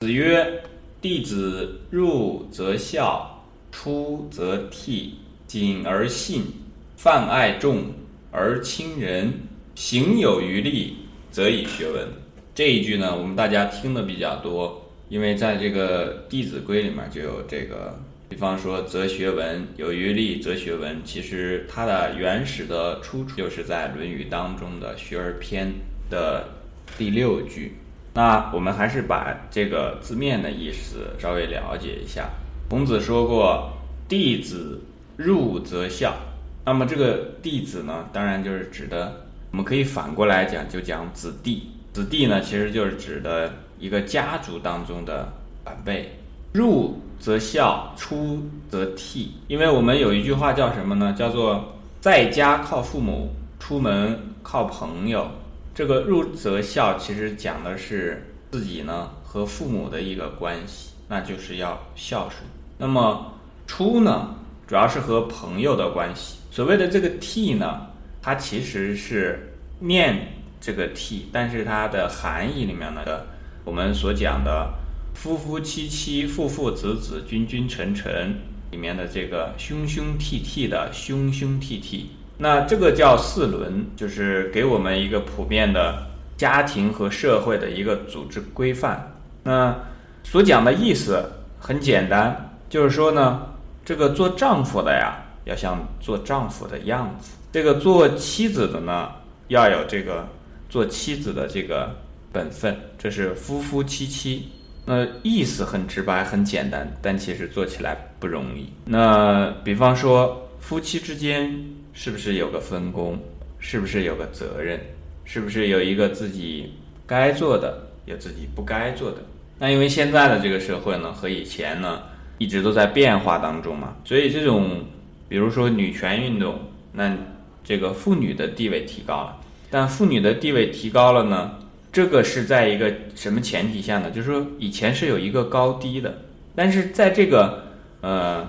子曰：“弟子入则孝，出则悌，谨而信，泛爱众而亲仁，行有余力，则以学文。”这一句呢，我们大家听的比较多，因为在这个《弟子规》里面就有这个，比方说“则学文，有余力，则学文”。其实它的原始的出处就是在《论语》当中的《学而篇》的第六句。那我们还是把这个字面的意思稍微了解一下。孔子说过：“弟子入则孝。”那么这个弟子呢，当然就是指的，我们可以反过来讲，就讲子弟。子弟呢，其实就是指的一个家族当中的晚辈。入则孝，出则悌。因为我们有一句话叫什么呢？叫做在家靠父母，出门靠朋友。这个入则孝，其实讲的是自己呢和父母的一个关系，那就是要孝顺。那么出呢，主要是和朋友的关系。所谓的这个悌呢，它其实是念这个悌，但是它的含义里面呢，我们所讲的夫夫妻妻、父父子子、君君臣臣里面的这个兄兄悌悌的兄兄悌悌。那这个叫四伦，就是给我们一个普遍的家庭和社会的一个组织规范。那所讲的意思很简单，就是说呢，这个做丈夫的呀，要像做丈夫的样子；这个做妻子的呢，要有这个做妻子的这个本分。这是夫夫妻妻。那意思很直白，很简单，但其实做起来不容易。那比方说夫妻之间。是不是有个分工？是不是有个责任？是不是有一个自己该做的，有自己不该做的？那因为现在的这个社会呢，和以前呢，一直都在变化当中嘛，所以这种，比如说女权运动，那这个妇女的地位提高了，但妇女的地位提高了呢，这个是在一个什么前提下呢？就是说以前是有一个高低的，但是在这个呃。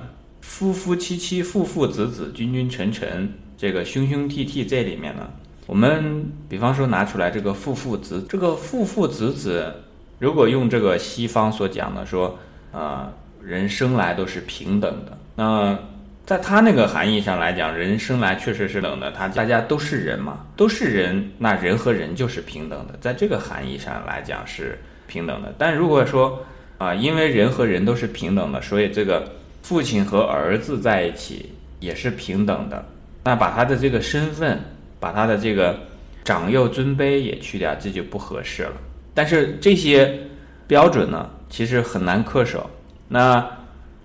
夫夫妻妻、父父子子、君君臣臣，这个兄兄弟弟这里面呢，我们比方说拿出来这个父父子，这个父父子子，如果用这个西方所讲的说，啊，人生来都是平等的，那在他那个含义上来讲，人生来确实是冷的，他大家都是人嘛，都是人，那人和人就是平等的，在这个含义上来讲是平等的。但如果说啊，因为人和人都是平等的，所以这个。父亲和儿子在一起也是平等的，那把他的这个身份，把他的这个长幼尊卑也去掉，这就不合适了。但是这些标准呢，其实很难恪守。那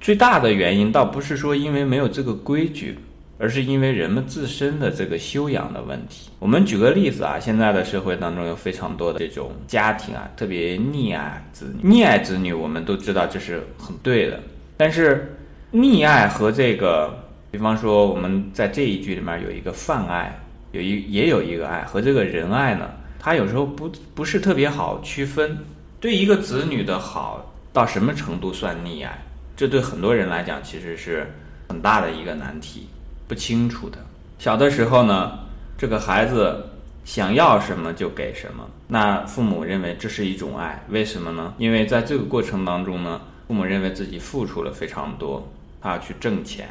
最大的原因倒不是说因为没有这个规矩，而是因为人们自身的这个修养的问题。我们举个例子啊，现在的社会当中有非常多的这种家庭啊，特别溺爱子女，溺爱子女，我们都知道这是很对的，但是。溺爱和这个，比方说我们在这一句里面有一个泛爱，有一也有一个爱和这个仁爱呢，它有时候不不是特别好区分。对一个子女的好到什么程度算溺爱，这对很多人来讲其实是很大的一个难题，不清楚的。小的时候呢，这个孩子想要什么就给什么，那父母认为这是一种爱，为什么呢？因为在这个过程当中呢，父母认为自己付出了非常多。他要去挣钱，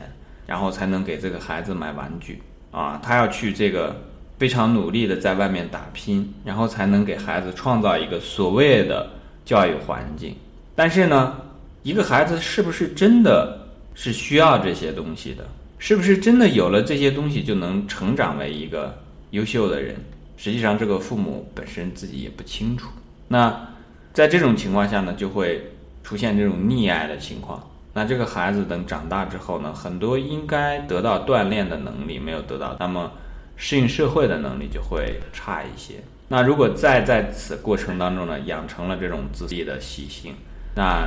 然后才能给这个孩子买玩具啊！他要去这个非常努力的在外面打拼，然后才能给孩子创造一个所谓的教育环境。但是呢，一个孩子是不是真的是需要这些东西的？是不是真的有了这些东西就能成长为一个优秀的人？实际上，这个父母本身自己也不清楚。那在这种情况下呢，就会出现这种溺爱的情况。那这个孩子等长大之后呢，很多应该得到锻炼的能力没有得到，那么适应社会的能力就会差一些。那如果再在此过程当中呢，养成了这种自闭的习性，那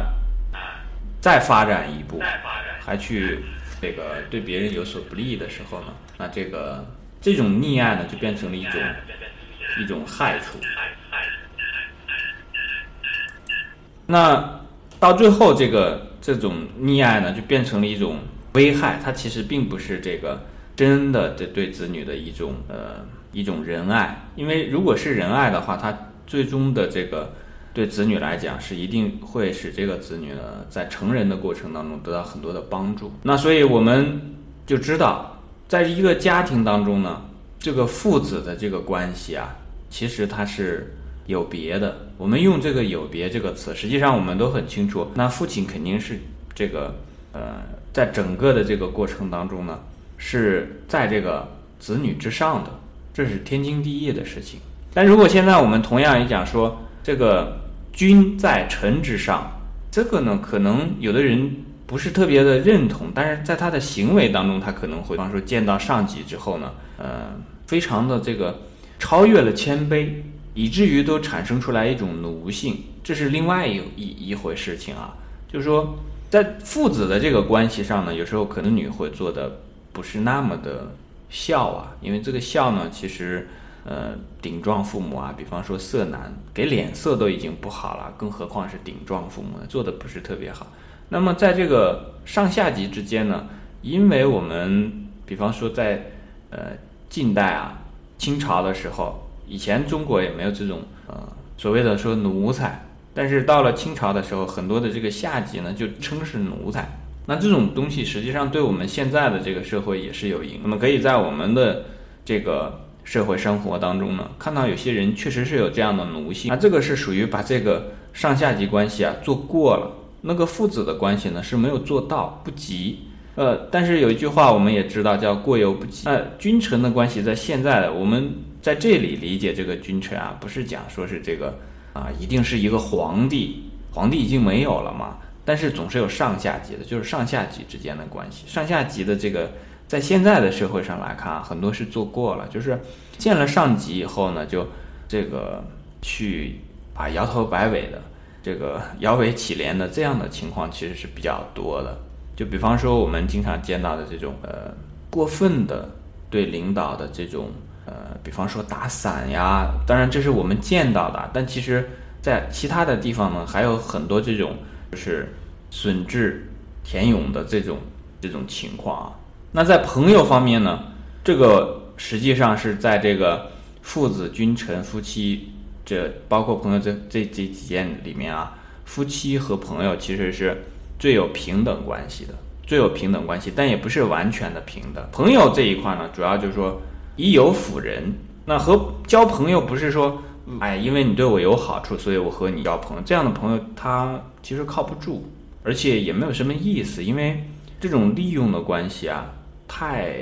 再发展一步，还去这个对别人有所不利的时候呢，那这个这种溺爱呢，就变成了一种一种害处。那到最后这个。这种溺爱呢，就变成了一种危害。它其实并不是这个真的对对子女的一种呃一种仁爱。因为如果是仁爱的话，它最终的这个对子女来讲是一定会使这个子女呢在成人的过程当中得到很多的帮助。那所以我们就知道，在一个家庭当中呢，这个父子的这个关系啊，其实它是有别的。我们用这个“有别”这个词，实际上我们都很清楚，那父亲肯定是这个呃，在整个的这个过程当中呢，是在这个子女之上的，这是天经地义的事情。但如果现在我们同样也讲说，这个君在臣之上，这个呢，可能有的人不是特别的认同，但是在他的行为当中，他可能会，比方说见到上级之后呢，呃，非常的这个超越了谦卑，以至于都产生出来一种奴性，这是另外一一一回事情啊。就是说，在父子的这个关系上呢，有时候可能女会做的不是那么的孝啊，因为这个孝呢，其实。呃，顶撞父母啊，比方说色难，给脸色都已经不好了，更何况是顶撞父母呢？做的不是特别好。那么在这个上下级之间呢，因为我们比方说在呃近代啊，清朝的时候，以前中国也没有这种呃所谓的说奴才，但是到了清朝的时候，很多的这个下级呢就称是奴才。那这种东西实际上对我们现在的这个社会也是有影响。那么可以在我们的这个。社会生活当中呢，看到有些人确实是有这样的奴性，那这个是属于把这个上下级关系啊做过了，那个父子的关系呢是没有做到，不及。呃，但是有一句话我们也知道叫过犹不及。那君臣的关系在现在我们在这里理解这个君臣啊，不是讲说是这个啊一定是一个皇帝，皇帝已经没有了嘛，但是总是有上下级的，就是上下级之间的关系，上下级的这个。在现在的社会上来看啊，很多是做过了，就是见了上级以后呢，就这个去啊摇头摆尾的，这个摇尾乞怜的这样的情况其实是比较多的。就比方说我们经常见到的这种呃过分的对领导的这种呃，比方说打伞呀，当然这是我们见到的，但其实在其他的地方呢，还有很多这种就是损智填勇的这种这种情况啊。那在朋友方面呢，这个实际上是在这个父子、君臣、夫妻，这包括朋友这这这几件里面啊，夫妻和朋友其实是最有平等关系的，最有平等关系，但也不是完全的平等。朋友这一块呢，主要就是说以友辅人。那和交朋友不是说，哎，因为你对我有好处，所以我和你交朋友。这样的朋友他其实靠不住，而且也没有什么意思，因为这种利用的关系啊。太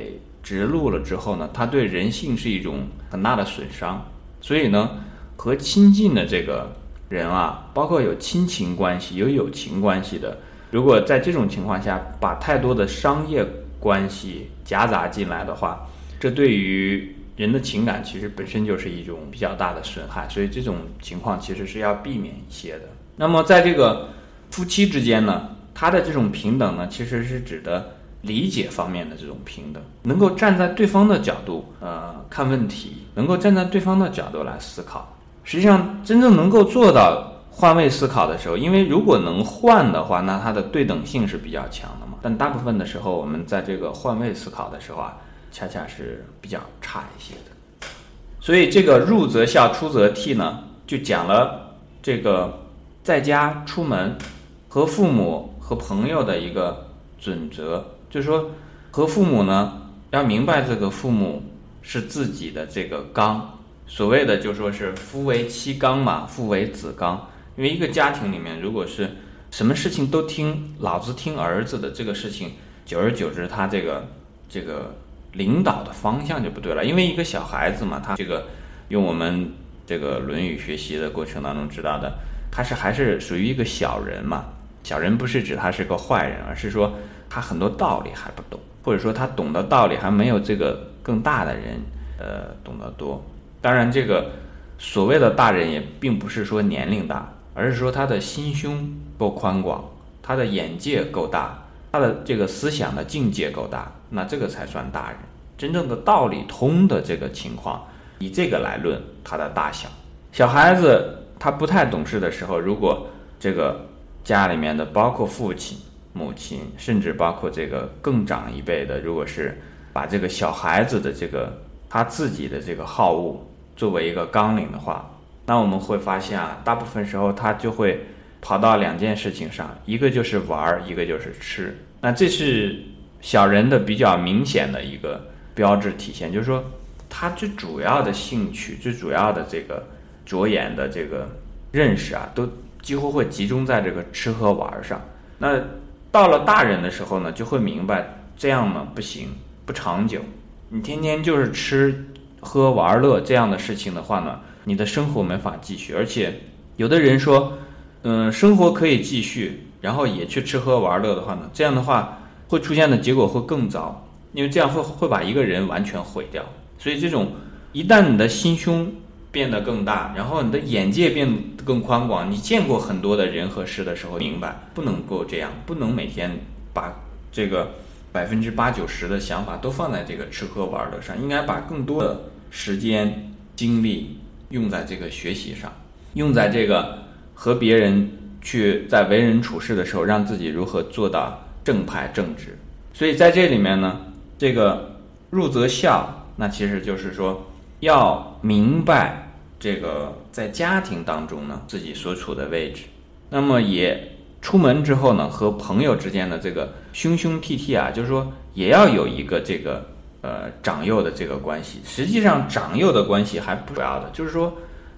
直路了之后呢，它对人性是一种很大的损伤。所以呢，和亲近的这个人啊，包括有亲情关系、有友情关系的，如果在这种情况下把太多的商业关系夹杂进来的话，这对于人的情感其实本身就是一种比较大的损害。所以这种情况其实是要避免一些的。那么在这个夫妻之间呢，他的这种平等呢，其实是指的。理解方面的这种平等，能够站在对方的角度，呃，看问题，能够站在对方的角度来思考。实际上，真正能够做到换位思考的时候，因为如果能换的话，那它的对等性是比较强的嘛。但大部分的时候，我们在这个换位思考的时候啊，恰恰是比较差一些的。所以，这个入则孝，出则悌呢，就讲了这个在家出门和父母和朋友的一个准则。就是说，和父母呢，要明白这个父母是自己的这个纲。所谓的就说是夫为妻纲嘛，父为子纲。因为一个家庭里面，如果是什么事情都听老子听儿子的这个事情，久而久之，他这个这个领导的方向就不对了。因为一个小孩子嘛，他这个用我们这个《论语》学习的过程当中知道的，他是还是属于一个小人嘛。小人不是指他是个坏人，而是说。他很多道理还不懂，或者说他懂的道理还没有这个更大的人，呃，懂得多。当然，这个所谓的大人也并不是说年龄大，而是说他的心胸够宽广，他的眼界够大，他的这个思想的境界够大，那这个才算大人。真正的道理通的这个情况，以这个来论他的大小。小孩子他不太懂事的时候，如果这个家里面的包括父亲。母亲，甚至包括这个更长一辈的，如果是把这个小孩子的这个他自己的这个好恶作为一个纲领的话，那我们会发现啊，大部分时候他就会跑到两件事情上，一个就是玩儿，一个就是吃。那这是小人的比较明显的一个标志体现，就是说他最主要的兴趣、最主要的这个着眼的这个认识啊，都几乎会集中在这个吃喝玩儿上。那到了大人的时候呢，就会明白这样呢不行，不长久。你天天就是吃喝玩乐这样的事情的话呢，你的生活没法继续。而且有的人说，嗯，生活可以继续。然后也去吃喝玩乐的话呢，这样的话会出现的结果会更糟，因为这样会会把一个人完全毁掉。所以这种一旦你的心胸变得更大，然后你的眼界变得更宽广，你见过很多的人和事的时候，明白不能够这样，不能每天把这个百分之八九十的想法都放在这个吃喝玩乐上，应该把更多的时间精力用在这个学习上，用在这个和别人。去在为人处事的时候，让自己如何做到正派正直。所以在这里面呢，这个入则孝，那其实就是说要明白这个在家庭当中呢自己所处的位置。那么也出门之后呢，和朋友之间的这个兄兄弟弟啊，就是说也要有一个这个呃长幼的这个关系。实际上长幼的关系还不主要的，就是说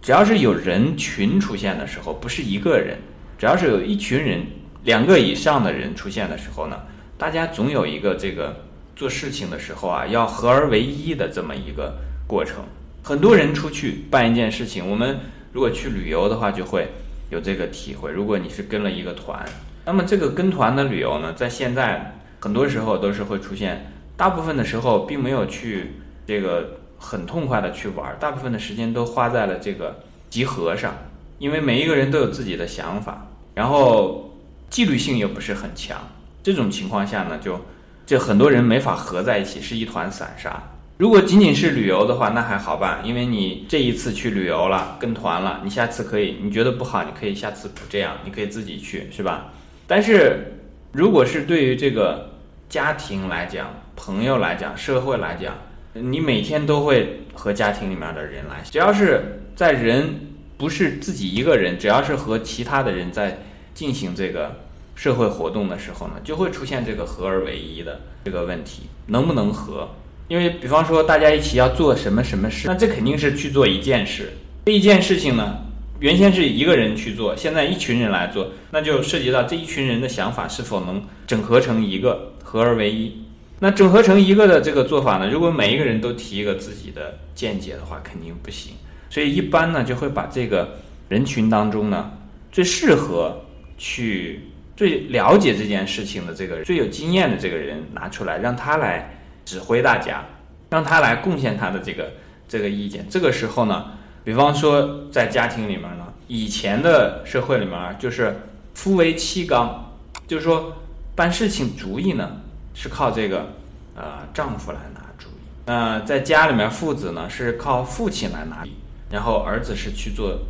只要是有人群出现的时候，不是一个人。只要是有一群人，两个以上的人出现的时候呢，大家总有一个这个做事情的时候啊，要合而为一的这么一个过程。很多人出去办一件事情，我们如果去旅游的话，就会有这个体会。如果你是跟了一个团，那么这个跟团的旅游呢，在现在很多时候都是会出现，大部分的时候并没有去这个很痛快的去玩，大部分的时间都花在了这个集合上，因为每一个人都有自己的想法。然后纪律性又不是很强，这种情况下呢，就就很多人没法合在一起，是一团散沙。如果仅仅是旅游的话，那还好办，因为你这一次去旅游了，跟团了，你下次可以，你觉得不好，你可以下次不这样，你可以自己去，是吧？但是如果是对于这个家庭来讲、朋友来讲、社会来讲，你每天都会和家庭里面的人来，只要是在人。不是自己一个人，只要是和其他的人在进行这个社会活动的时候呢，就会出现这个合而为一的这个问题，能不能合？因为比方说大家一起要做什么什么事，那这肯定是去做一件事。这一件事情呢，原先是一个人去做，现在一群人来做，那就涉及到这一群人的想法是否能整合成一个，合而为一。那整合成一个的这个做法呢，如果每一个人都提一个自己的见解的话，肯定不行。所以一般呢，就会把这个人群当中呢，最适合去、最了解这件事情的这个最有经验的这个人拿出来，让他来指挥大家，让他来贡献他的这个这个意见。这个时候呢，比方说在家庭里面呢，以前的社会里面啊就是夫为妻纲，就是说办事情主意呢是靠这个呃丈夫来拿主意。那在家里面，父子呢是靠父亲来拿。然后儿子是去做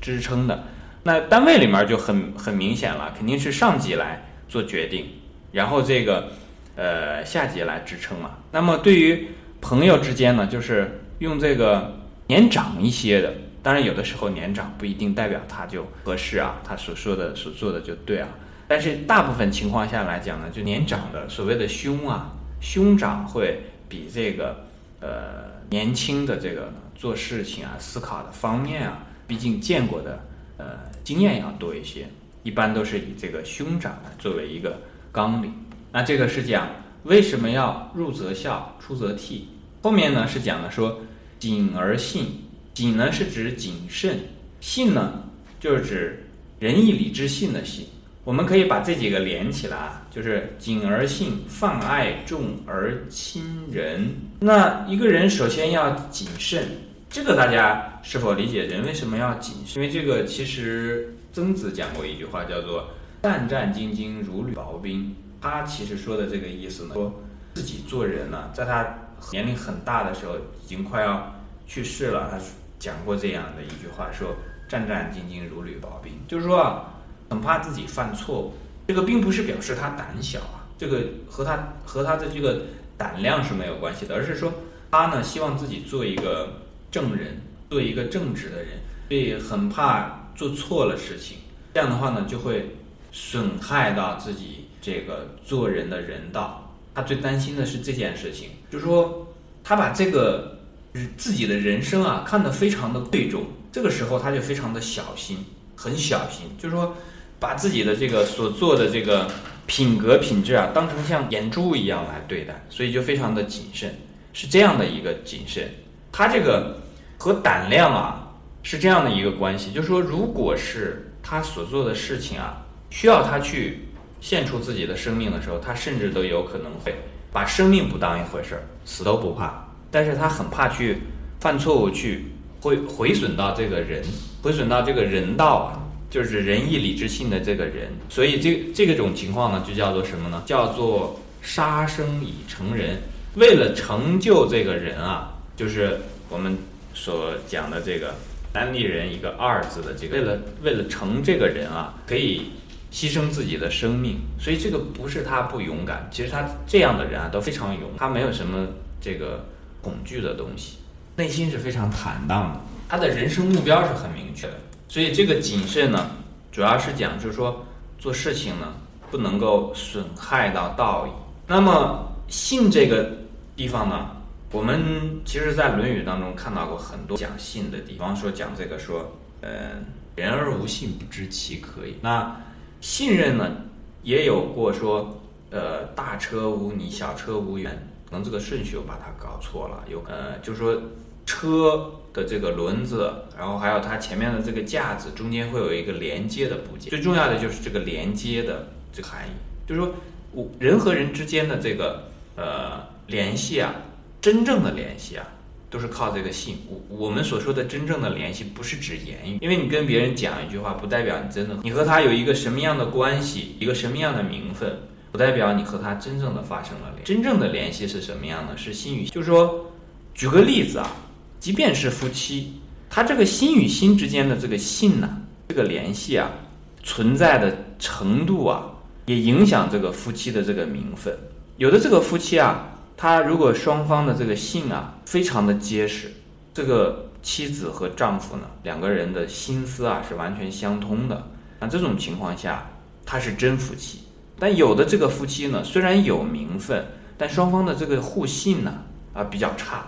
支撑的，那单位里面就很很明显了，肯定是上级来做决定，然后这个呃下级来支撑嘛。那么对于朋友之间呢，就是用这个年长一些的，当然有的时候年长不一定代表他就合适啊，他所说的所做的就对啊。但是大部分情况下来讲呢，就年长的所谓的兄啊，兄长会比这个呃年轻的这个。做事情啊，思考的方面啊，毕竟见过的呃经验要多一些，一般都是以这个兄长呢作为一个纲领。那这个是讲为什么要入则孝，出则悌。后面呢是讲的说谨而信，谨呢是指谨慎，信呢就是指仁义礼智信的信。我们可以把这几个连起来啊，就是谨而信，泛爱众而亲仁。那一个人首先要谨慎，这个大家是否理解？人为什么要谨慎？因为这个其实曾子讲过一句话，叫做“战战兢兢，如履薄冰”。他其实说的这个意思呢，说自己做人呢，在他年龄很大的时候，已经快要去世了，他讲过这样的一句话，说“战战兢兢，如履薄冰”，就是说。很怕自己犯错误，这个并不是表示他胆小啊，这个和他和他的这个胆量是没有关系的，而是说他呢希望自己做一个正人，做一个正直的人，所以很怕做错了事情。这样的话呢，就会损害到自己这个做人的人道。他最担心的是这件事情，就是说他把这个自己的人生啊看得非常的贵重，这个时候他就非常的小心，很小心，就是说把自己的这个所做的这个品格品质啊当成像眼珠一样来对待，所以就非常的谨慎。是这样的一个谨慎，他这个和胆量啊是这样的一个关系，就是说，如果是他所做的事情啊，需要他去献出自己的生命的时候，他甚至都有可能会把生命不当一回事儿，死都不怕。但是他很怕去犯错误，去毁毁损到这个人，毁损到这个人道啊，就是仁义礼智信的这个人。所以这这种情况呢，就叫做什么呢？叫做杀生以成仁。为了成就这个人啊，就是我们所讲的这个单立人一个二字的这个，为了为了成这个人啊，可以牺牲自己的生命。所以这个不是他不勇敢，其实他这样的人啊都非常勇，他没有什么这个恐惧的东西，内心是非常坦荡的。他的人生目标是很明确的。所以这个谨慎呢，主要是讲就是说做事情呢不能够损害到道义。那么信这个。地方呢？我们其实，在《论语》当中看到过很多讲信的地方，说讲这个说，呃，人而无信，不知其可以。那信任呢，也有过说，呃，大车无泥，小车无缘，可能这个顺序我把它搞错了。有呃，就是说车的这个轮子，然后还有它前面的这个架子，中间会有一个连接的部件。最重要的就是这个连接的这个含义，就是说，我人和人之间的这个呃。联系啊，真正的联系啊，都是靠这个信。我我们所说的真正的联系，不是指言语，因为你跟别人讲一句话，不代表你真的你和他有一个什么样的关系，一个什么样的名分，不代表你和他真正的发生了联。真正的联系是什么样的？是心与，就是说，举个例子啊，即便是夫妻，他这个心与心之间的这个信呢，这个联系啊，存在的程度啊，也影响这个夫妻的这个名分。有的这个夫妻啊。他如果双方的这个信啊非常的结实，这个妻子和丈夫呢两个人的心思啊是完全相通的，那这种情况下他是真夫妻。但有的这个夫妻呢虽然有名分，但双方的这个互信呢啊比较差，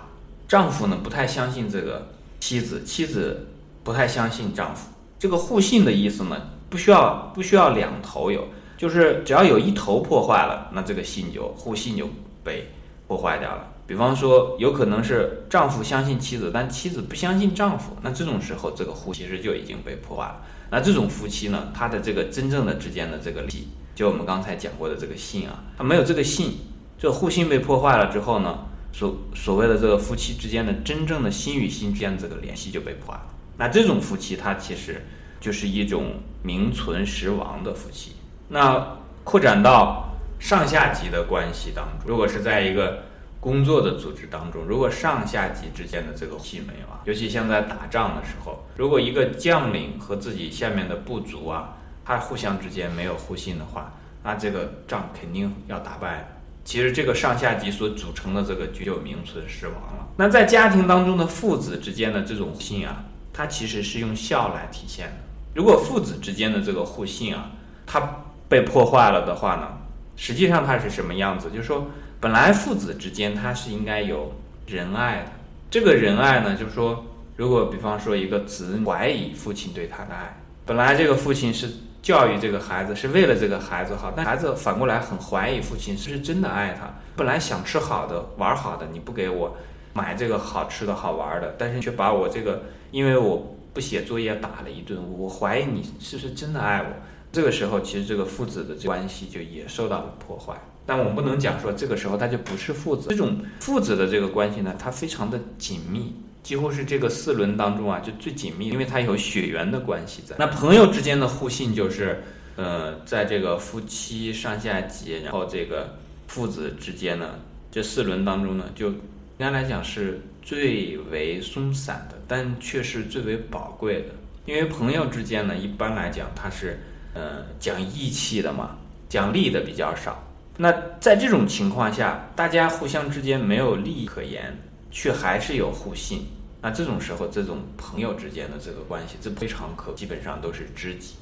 丈夫呢不太相信这个妻子，妻子不太相信丈夫。这个互信的意思呢不需要不需要两头有，就是只要有一头破坏了，那这个信就互信就被。破坏掉了。比方说，有可能是丈夫相信妻子，但妻子不相信丈夫，那这种时候，这个互其实就已经被破坏了。那这种夫妻呢，他的这个真正的之间的这个信，就我们刚才讲过的这个信啊，他没有这个信，这互信被破坏了之后呢，所所谓的这个夫妻之间的真正的心与心之间的这个联系就被破坏了。那这种夫妻，他其实就是一种名存实亡的夫妻。那扩展到。上下级的关系当中，如果是在一个工作的组织当中，如果上下级之间的这个信没有啊，尤其像在打仗的时候，如果一个将领和自己下面的部族啊，他互相之间没有互信的话，那这个仗肯定要打败。其实这个上下级所组成的这个局就名存实亡了。那在家庭当中的父子之间的这种信啊，它其实是用孝来体现的。如果父子之间的这个互信啊，它被破坏了的话呢？实际上它是什么样子？就是说，本来父子之间他是应该有仁爱的。这个仁爱呢，就是说，如果比方说一个子怀疑父亲对他的爱，本来这个父亲是教育这个孩子是为了这个孩子好，但孩子反过来很怀疑父亲是不是真的爱他。本来想吃好的、玩好的，你不给我买这个好吃的好玩的，但是却把我这个因为我不写作业打了一顿，我怀疑你是不是真的爱我。这个时候，其实这个父子的关系就也受到了破坏。但我们不能讲说这个时候他就不是父子。这种父子的这个关系呢，它非常的紧密，几乎是这个四轮当中啊就最紧密，因为它有血缘的关系在。那朋友之间的互信就是，呃，在这个夫妻上下级，然后这个父子之间呢，这四轮当中呢，就应该来讲是最为松散的，但却是最为宝贵的。因为朋友之间呢，一般来讲它是。呃，讲义气的嘛，讲利的比较少。那在这种情况下，大家互相之间没有利益可言，却还是有互信。那这种时候，这种朋友之间的这个关系，这非常可，基本上都是知己。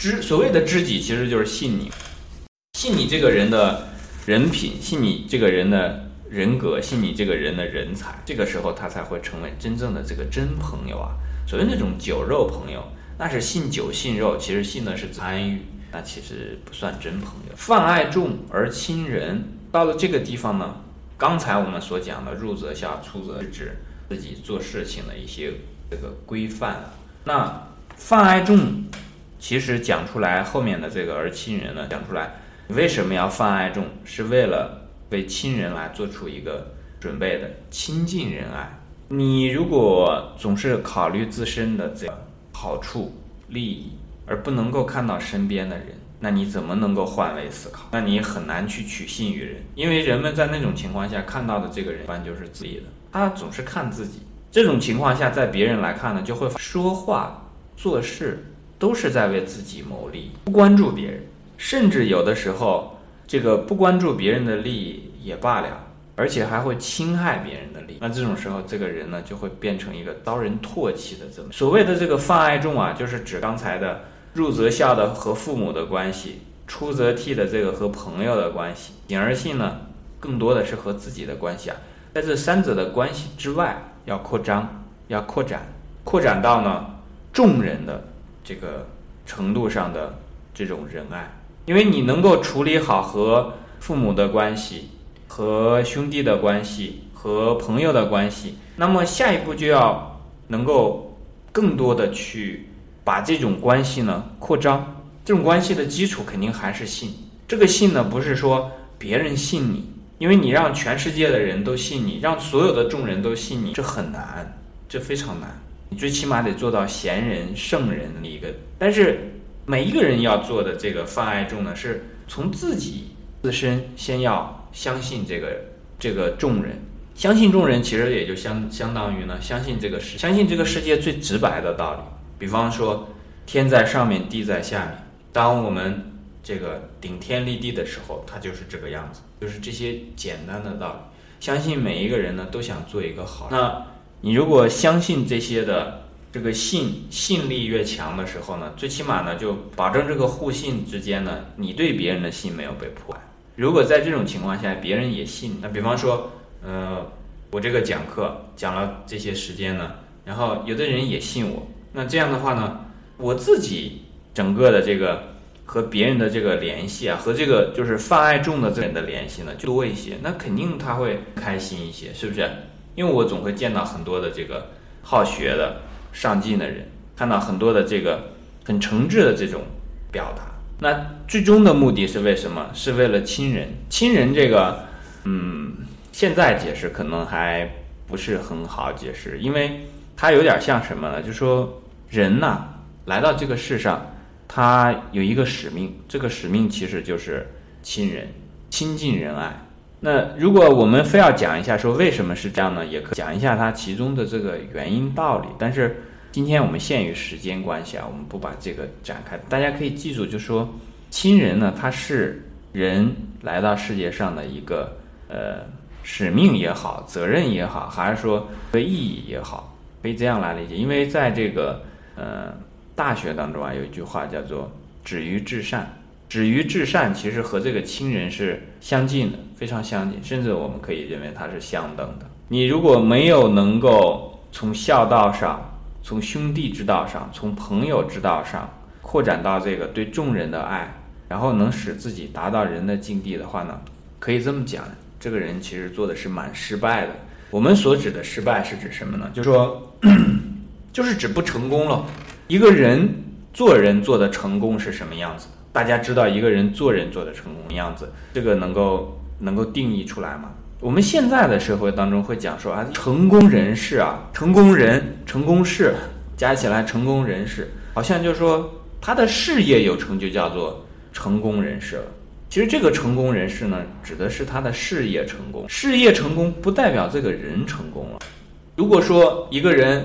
知所谓的知己，其实就是信你，信你这个人的人品，信你这个人的人格，信你这个人的人才。这个时候，他才会成为真正的这个真朋友啊。所谓那种酒肉朋友，那是信酒信肉，其实信的是参与，那其实不算真朋友。泛爱众而亲仁，到了这个地方呢，刚才我们所讲的入则孝，出则止。自己做事情的一些这个规范，那泛爱众，其实讲出来后面的这个而亲人呢，讲出来为什么要泛爱众，是为了为亲人来做出一个准备的亲近仁爱。你如果总是考虑自身的这个好处利益，而不能够看到身边的人，那你怎么能够换位思考？那你很难去取信于人，因为人们在那种情况下看到的这个人，一般就是自己的。他总是看自己，这种情况下，在别人来看呢，就会说话做事都是在为自己谋利，不关注别人，甚至有的时候，这个不关注别人的利益也罢了，而且还会侵害别人的利益。那这种时候，这个人呢，就会变成一个遭人唾弃的这么所谓的这个泛爱众啊，就是指刚才的入则孝的和父母的关系，出则悌的这个和朋友的关系，隐而信呢，更多的是和自己的关系啊。在这三者的关系之外，要扩张，要扩展，扩展到呢众人的这个程度上的这种仁爱。因为你能够处理好和父母的关系、和兄弟的关系、和朋友的关系，那么下一步就要能够更多的去把这种关系呢扩张。这种关系的基础肯定还是信。这个信呢，不是说别人信你。因为你让全世界的人都信你，让所有的众人都信你，这很难，这非常难。你最起码得做到贤人、圣人的一个。但是每一个人要做的这个泛爱众呢，是从自己自身先要相信这个这个众人，相信众人其实也就相相当于呢，相信这个世，相信这个世界最直白的道理。比方说，天在上面，地在下面。当我们这个顶天立地的时候，它就是这个样子，就是这些简单的道理。相信每一个人呢都想做一个好。那你如果相信这些的这个信信力越强的时候呢，最起码呢就保证这个互信之间呢，你对别人的信没有被破坏。如果在这种情况下，别人也信，那比方说，呃，我这个讲课讲了这些时间呢，然后有的人也信我，那这样的话呢，我自己整个的这个。和别人的这个联系啊，和这个就是泛爱众的这人的联系呢，就多一些，那肯定他会开心一些，是不是？因为我总会见到很多的这个好学的、上进的人，看到很多的这个很诚挚的这种表达。那最终的目的是为什么？是为了亲人。亲人这个，嗯，现在解释可能还不是很好解释，因为它有点像什么呢？就说人呐，来到这个世上。他有一个使命，这个使命其实就是亲人、亲近仁爱。那如果我们非要讲一下说为什么是这样呢？也可讲一下它其中的这个原因道理。但是今天我们限于时间关系啊，我们不把这个展开。大家可以记住，就说亲人呢，他是人来到世界上的一个呃使命也好，责任也好，还是说的意义也好，可以这样来理解。因为在这个呃。大学当中啊，有一句话叫做“止于至善”，止于至善其实和这个亲人是相近的，非常相近，甚至我们可以认为它是相等的。你如果没有能够从孝道上、从兄弟之道上、从朋友之道上扩展到这个对众人的爱，然后能使自己达到人的境地的话呢，可以这么讲，这个人其实做的是蛮失败的。我们所指的失败是指什么呢？就是说，就是指不成功了。一个人做人做的成功是什么样子？大家知道一个人做人做的成功的样子，这个能够能够定义出来吗？我们现在的社会当中会讲说啊，成功人士啊，成功人、成功事加起来成功人士，好像就是说他的事业有成就叫做成功人士了。其实这个成功人士呢，指的是他的事业成功，事业成功不代表这个人成功了。如果说一个人，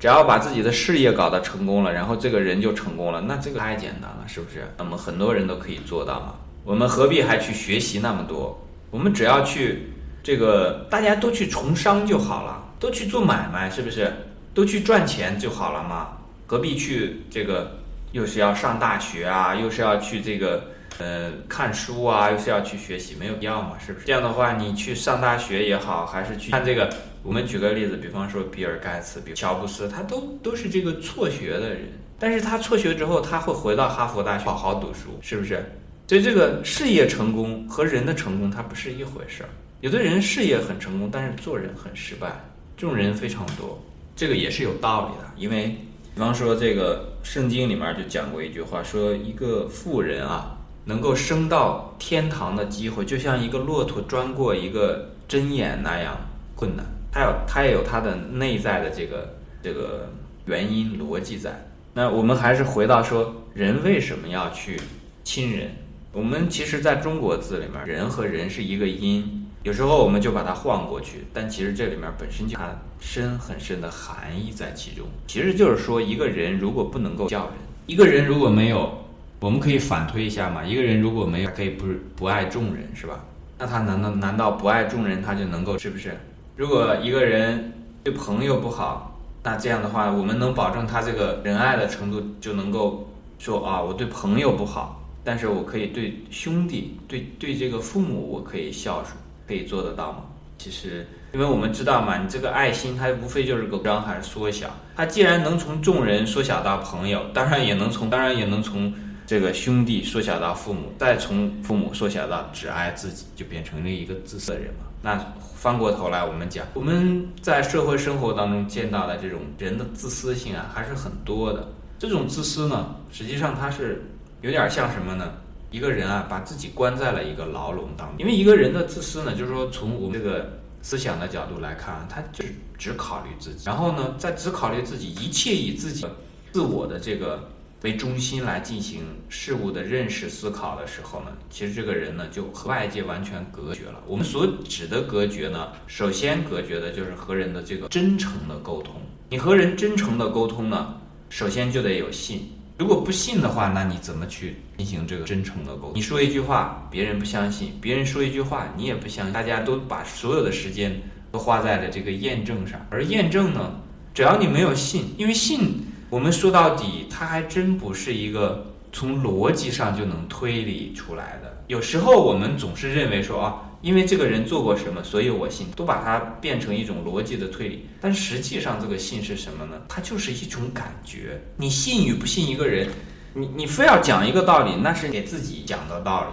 只要把自己的事业搞得成功了，然后这个人就成功了，那这个太简单了，是不是？那么很多人都可以做到嘛。我们何必还去学习那么多？我们只要去这个，大家都去从商就好了，都去做买卖，是不是？都去赚钱就好了嘛，何必去这个又是要上大学啊，又是要去这个呃看书啊，又是要去学习，没有必要嘛，是不是？这样的话，你去上大学也好，还是去看这个，我们举个例子，比方说比尔盖茨、比乔布斯，他都都是这个辍学的人，但是他辍学之后，他会回到哈佛大学好好读书，是不是？所以这个事业成功和人的成功，它不是一回事儿。有的人事业很成功，但是做人很失败，这种人非常多。这个也是有道理的，因为比方说这个圣经里面就讲过一句话，说一个富人啊，能够升到天堂的机会，就像一个骆驼钻过一个针眼那样困难。它有它也有它的内在的这个这个原因逻辑在。那我们还是回到说，人为什么要去亲人？我们其实在中国字里面，人和人是一个音，有时候我们就把它晃过去，但其实这里面本身就很深很深的含义在其中。其实就是说，一个人如果不能够叫人，一个人如果没有，我们可以反推一下嘛，一个人如果没有可以不不爱众人，是吧？那他难道难道不爱众人，他就能够是不是？如果一个人对朋友不好，那这样的话，我们能保证他这个仁爱的程度，就能够说啊，我对朋友不好。但是我可以对兄弟、对对这个父母，我可以孝顺，可以做得到吗？其实，因为我们知道嘛，你这个爱心，它无非就是个张还是缩小。它既然能从众人缩小到朋友，当然也能从当然也能从这个兄弟缩小到父母，再从父母缩小到只爱自己，就变成了一个自私的人嘛。那翻过头来，我们讲我们在社会生活当中见到的这种人的自私性啊，还是很多的。这种自私呢，实际上它是。有点像什么呢？一个人啊，把自己关在了一个牢笼当中。因为一个人的自私呢，就是说从我们这个思想的角度来看，他就是只考虑自己。然后呢，在只考虑自己，一切以自己自我的这个为中心来进行事物的认识思考的时候呢，其实这个人呢就和外界完全隔绝了。我们所指的隔绝呢，首先隔绝的就是和人的这个真诚的沟通。你和人真诚的沟通呢，首先就得有信。如果不信的话，那你怎么去进行这个真诚的沟通？你说一句话，别人不相信；别人说一句话，你也不相信。大家都把所有的时间都花在了这个验证上，而验证呢，只要你没有信，因为信，我们说到底，它还真不是一个从逻辑上就能推理出来的。有时候我们总是认为说啊。因为这个人做过什么，所以我信，都把它变成一种逻辑的推理。但实际上，这个信是什么呢？它就是一种感觉。你信与不信一个人，你你非要讲一个道理，那是给自己讲的道理。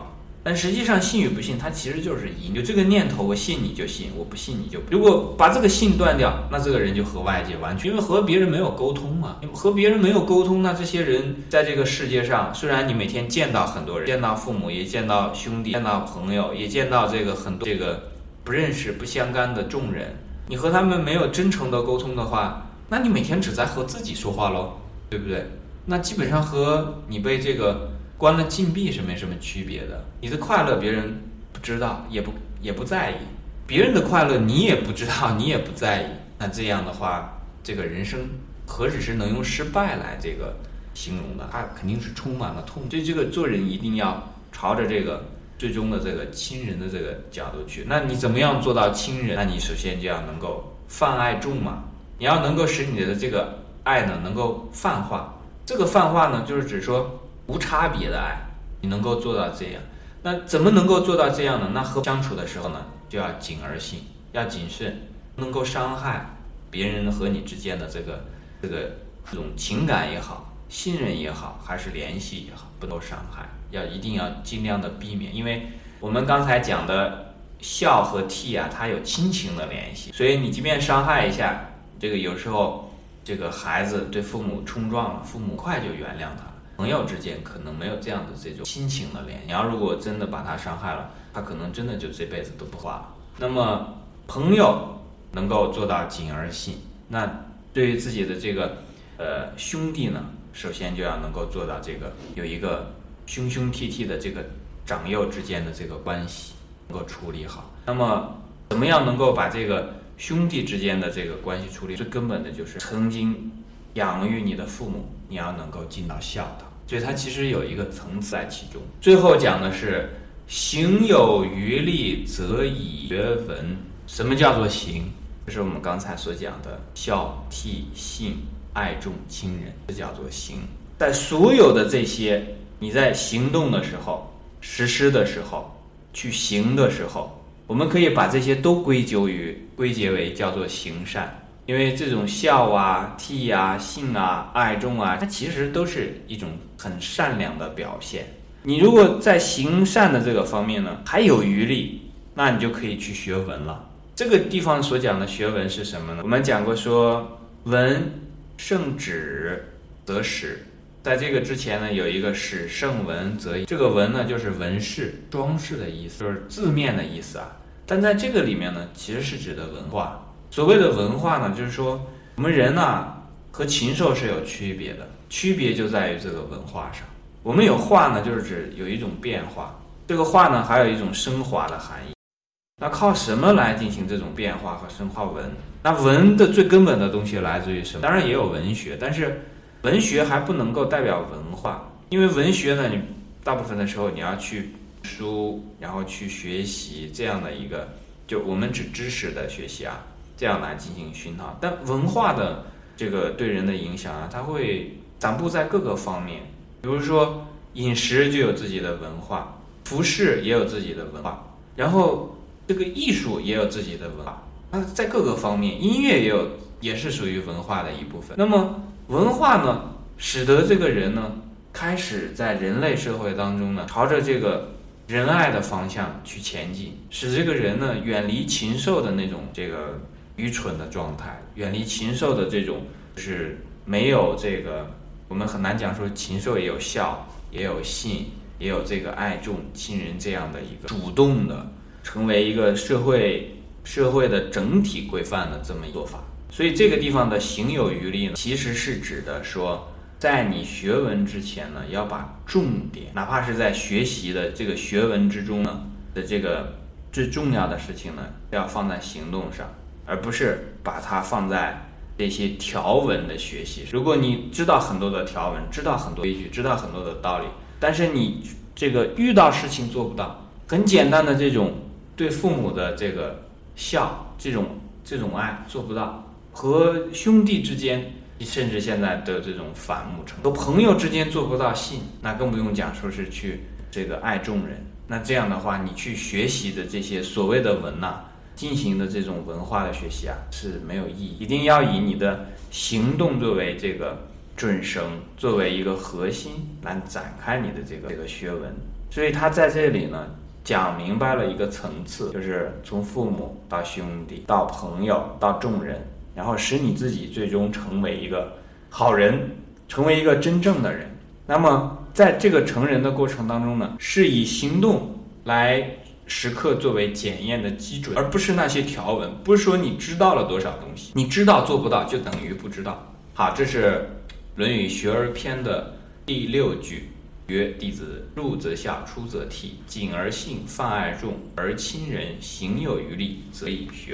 但实际上，信与不信，它其实就是一就这个念头，我信你就信，我不信你就。如果把这个信断掉，那这个人就和外界完全，因为和别人没有沟通嘛。和别人没有沟通，那这些人在这个世界上，虽然你每天见到很多人，见到父母，也见到兄弟，见到朋友，也见到这个很多这个不认识、不相干的众人，你和他们没有真诚的沟通的话，那你每天只在和自己说话喽，对不对？那基本上和你被这个。关了禁闭是没什么区别的。你的快乐别人不知道，也不也不在意；别人的快乐你也不知道，你也不在意。那这样的话，这个人生何止是能用失败来这个形容的？它肯定是充满了痛。所以这个做人一定要朝着这个最终的这个亲人的这个角度去。那你怎么样做到亲人？那你首先就要能够泛爱众嘛。你要能够使你的这个爱呢，能够泛化。这个泛化呢，就是指说。无差别的爱，你能够做到这样，那怎么能够做到这样呢？那和相处的时候呢，就要谨而信，要谨慎，不能够伤害别人和你之间的这个这个这种情感也好，信任也好，还是联系也好，不能够伤害，要一定要尽量的避免，因为我们刚才讲的孝和悌啊，它有亲情的联系，所以你即便伤害一下，这个有时候这个孩子对父母冲撞了，父母快就原谅他。朋友之间可能没有这样的这种亲情的联。你要如果真的把他伤害了，他可能真的就这辈子都不化了。那么朋友能够做到谨而信，那对于自己的这个呃兄弟呢，首先就要能够做到这个有一个兄兄弟弟的这个长幼之间的这个关系能够处理好。那么怎么样能够把这个兄弟之间的这个关系处理？最根本的就是曾经养育你的父母，你要能够尽到孝道。所以它其实有一个层次在其中。最后讲的是“行有余力，则以学文”。什么叫做行？这是我们刚才所讲的孝悌信爱重亲人，这叫做行。在所有的这些，你在行动的时候、实施的时候、去行的时候，我们可以把这些都归咎于归结为叫做行善。因为这种孝啊、悌啊、信啊、爱重啊，它其实都是一种很善良的表现。你如果在行善的这个方面呢，还有余力，那你就可以去学文了。这个地方所讲的学文是什么呢？我们讲过说，文胜止则始。在这个之前呢，有一个始圣文则这个文呢，就是纹饰、装饰的意思，就是字面的意思啊。但在这个里面呢，其实是指的文化。所谓的文化呢，就是说我们人呢和禽兽是有区别的，区别就在于这个文化上。我们有化呢，就是指有一种变化，这个化呢还有一种升华的含义。那靠什么来进行这种变化和升华文？那文的最根本的东西来自于什么？当然也有文学，但是文学还不能够代表文化，因为文学呢，你大部分的时候你要去书，然后去学习这样的一个，就我们指知识的学习啊。这样来进行熏陶，但文化的这个对人的影响啊，它会散布在各个方面。比如说饮食就有自己的文化，服饰也有自己的文化，然后这个艺术也有自己的文化。那在各个方面，音乐也有，也是属于文化的一部分。那么文化呢，使得这个人呢，开始在人类社会当中呢，朝着这个仁爱的方向去前进，使这个人呢，远离禽兽的那种这个。愚蠢的状态，远离禽兽的这种就是没有这个，我们很难讲说禽兽也有孝，也有信，也有这个爱重亲人这样的一个主动的，成为一个社会社会的整体规范的这么一做法。所以这个地方的行有余力呢，其实是指的说，在你学文之前呢，要把重点，哪怕是在学习的这个学文之中呢的这个最重要的事情呢，要放在行动上。而不是把它放在这些条文的学习。如果你知道很多的条文，知道很多规矩，知道很多的道理，但是你这个遇到事情做不到，很简单的这种对父母的这个孝，这种这种爱做不到，和兄弟之间，甚至现在的这种反目成，和朋友之间做不到信，那更不用讲说是去这个爱众人。那这样的话，你去学习的这些所谓的文呐。进行的这种文化的学习啊是没有意义，一定要以你的行动作为这个准绳，作为一个核心来展开你的这个这个学文。所以他在这里呢讲明白了一个层次，就是从父母到兄弟到朋友到众人，然后使你自己最终成为一个好人，成为一个真正的人。那么在这个成人的过程当中呢，是以行动来。时刻作为检验的基准，而不是那些条文。不是说你知道了多少东西，你知道做不到就等于不知道。好，这是《论语·学而篇》的第六句：“曰，弟子入则孝，出则悌，谨而信，泛爱众，而亲仁，行有余力，则以学。”